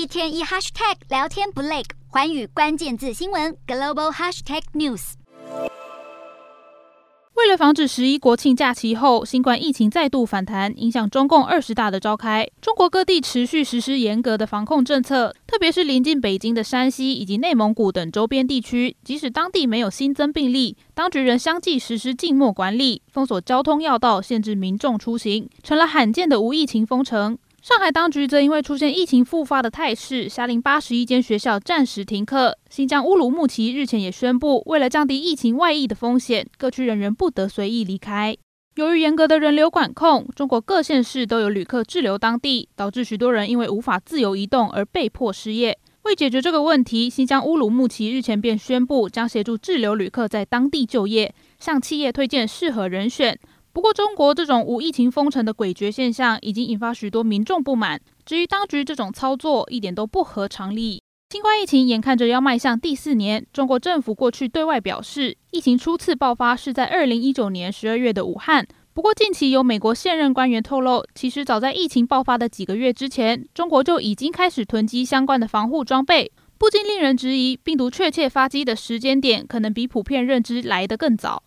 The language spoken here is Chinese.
一天一 hashtag 聊天不累，环宇关键字新闻 global hashtag news。为了防止十一国庆假期后新冠疫情再度反弹，影响中共二十大的召开，中国各地持续实施严格的防控政策，特别是临近北京的山西以及内蒙古等周边地区，即使当地没有新增病例，当局仍相继实施静默管理、封锁交通要道、限制民众出行，成了罕见的无疫情封城。上海当局则因为出现疫情复发的态势，下令八十一间学校暂时停课。新疆乌鲁木齐日前也宣布，为了降低疫情外溢的风险，各区人员不得随意离开。由于严格的人流管控，中国各县市都有旅客滞留当地，导致许多人因为无法自由移动而被迫失业。为解决这个问题，新疆乌鲁木齐日前便宣布将协助滞留旅客在当地就业，向企业推荐适合人选。不过，中国这种无疫情封城的诡谲现象已经引发许多民众不满，至于当局这种操作一点都不合常理。新冠疫情眼看着要迈向第四年，中国政府过去对外表示，疫情初次爆发是在二零一九年十二月的武汉。不过，近期有美国现任官员透露，其实早在疫情爆发的几个月之前，中国就已经开始囤积相关的防护装备，不禁令人质疑，病毒确切发迹的时间点可能比普遍认知来得更早。